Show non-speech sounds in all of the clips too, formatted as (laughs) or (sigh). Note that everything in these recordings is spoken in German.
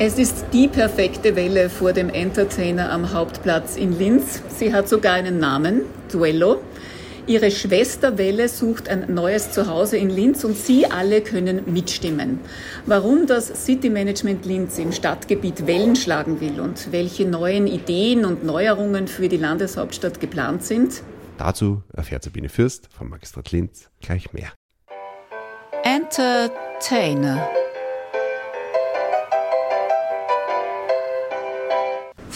Es ist die perfekte Welle vor dem Entertainer am Hauptplatz in Linz. Sie hat sogar einen Namen, Duello. Ihre Schwester Welle sucht ein neues Zuhause in Linz und Sie alle können mitstimmen. Warum das City Management Linz im Stadtgebiet Wellen schlagen will und welche neuen Ideen und Neuerungen für die Landeshauptstadt geplant sind? Dazu erfährt Sabine Fürst vom Magistrat Linz gleich mehr. Entertainer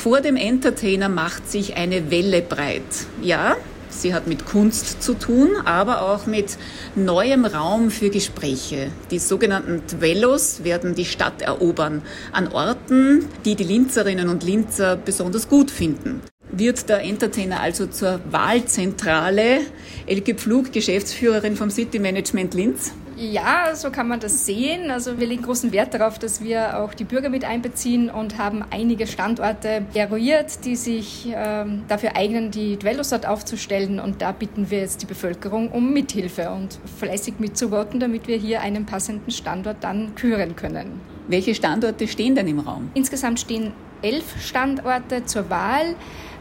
Vor dem Entertainer macht sich eine Welle breit. Ja, sie hat mit Kunst zu tun, aber auch mit neuem Raum für Gespräche. Die sogenannten Dwellos werden die Stadt erobern, an Orten, die die Linzerinnen und Linzer besonders gut finden wird der Entertainer also zur Wahlzentrale. Elke Pflug, Geschäftsführerin vom City Management Linz. Ja, so kann man das sehen. Also wir legen großen Wert darauf, dass wir auch die Bürger mit einbeziehen und haben einige Standorte eruiert, die sich ähm, dafür eignen, die Dwellos dort aufzustellen. Und da bitten wir jetzt die Bevölkerung um Mithilfe und fleißig mitzuvoten, damit wir hier einen passenden Standort dann küren können. Welche Standorte stehen denn im Raum? Insgesamt stehen elf Standorte zur Wahl,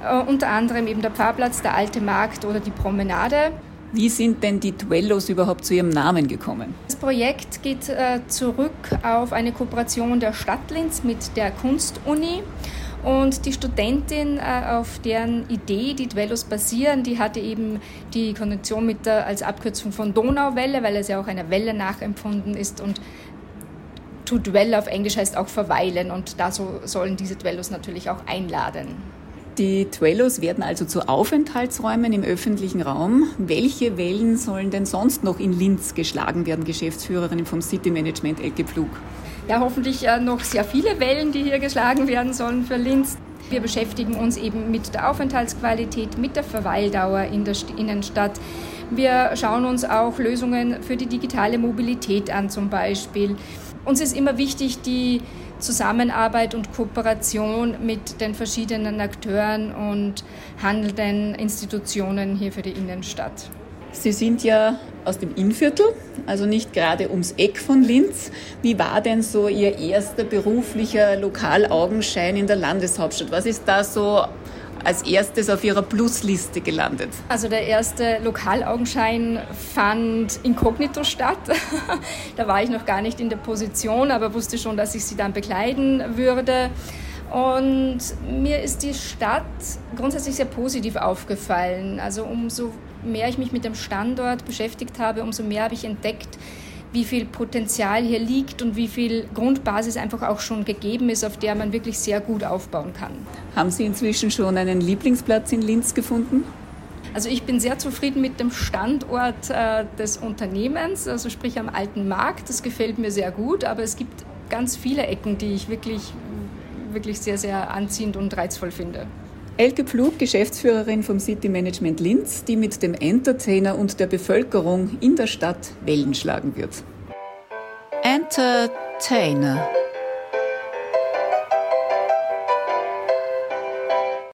äh, unter anderem eben der Pfarrplatz, der Alte Markt oder die Promenade. Wie sind denn die Duellos überhaupt zu ihrem Namen gekommen? Das Projekt geht äh, zurück auf eine Kooperation der Stadt Linz mit der Kunstuni. Und die Studentin, äh, auf deren Idee die Duellos basieren, die hatte eben die Konvention mit der, als Abkürzung von Donauwelle, weil es ja auch einer Welle nachempfunden ist. Und to dwell auf Englisch heißt auch verweilen. Und da so sollen diese Duellos natürlich auch einladen. Die Dwellos werden also zu Aufenthaltsräumen im öffentlichen Raum. Welche Wellen sollen denn sonst noch in Linz geschlagen werden, Geschäftsführerin vom City Management Elke Pflug? Ja, hoffentlich äh, noch sehr viele Wellen, die hier geschlagen werden sollen für Linz. Wir beschäftigen uns eben mit der Aufenthaltsqualität, mit der Verweildauer in der Innenstadt. Wir schauen uns auch Lösungen für die digitale Mobilität an zum Beispiel. Uns ist immer wichtig, die Zusammenarbeit und Kooperation mit den verschiedenen Akteuren und handelnden Institutionen hier für die Innenstadt. Sie sind ja aus dem Innviertel, also nicht gerade ums Eck von Linz. Wie war denn so Ihr erster beruflicher Lokalaugenschein in der Landeshauptstadt? Was ist da so als erstes auf Ihrer Plusliste gelandet? Also der erste Lokalaugenschein fand inkognito statt. (laughs) da war ich noch gar nicht in der Position, aber wusste schon, dass ich sie dann begleiten würde. Und mir ist die Stadt grundsätzlich sehr positiv aufgefallen. Also umso mehr ich mich mit dem Standort beschäftigt habe, umso mehr habe ich entdeckt, wie viel Potenzial hier liegt und wie viel Grundbasis einfach auch schon gegeben ist, auf der man wirklich sehr gut aufbauen kann. Haben Sie inzwischen schon einen Lieblingsplatz in Linz gefunden? Also ich bin sehr zufrieden mit dem Standort äh, des Unternehmens, also sprich am alten Markt. Das gefällt mir sehr gut, aber es gibt ganz viele Ecken, die ich wirklich, wirklich sehr, sehr anziehend und reizvoll finde. Elke Pflug, Geschäftsführerin vom City Management Linz, die mit dem Entertainer und der Bevölkerung in der Stadt Wellen schlagen wird. Entertainer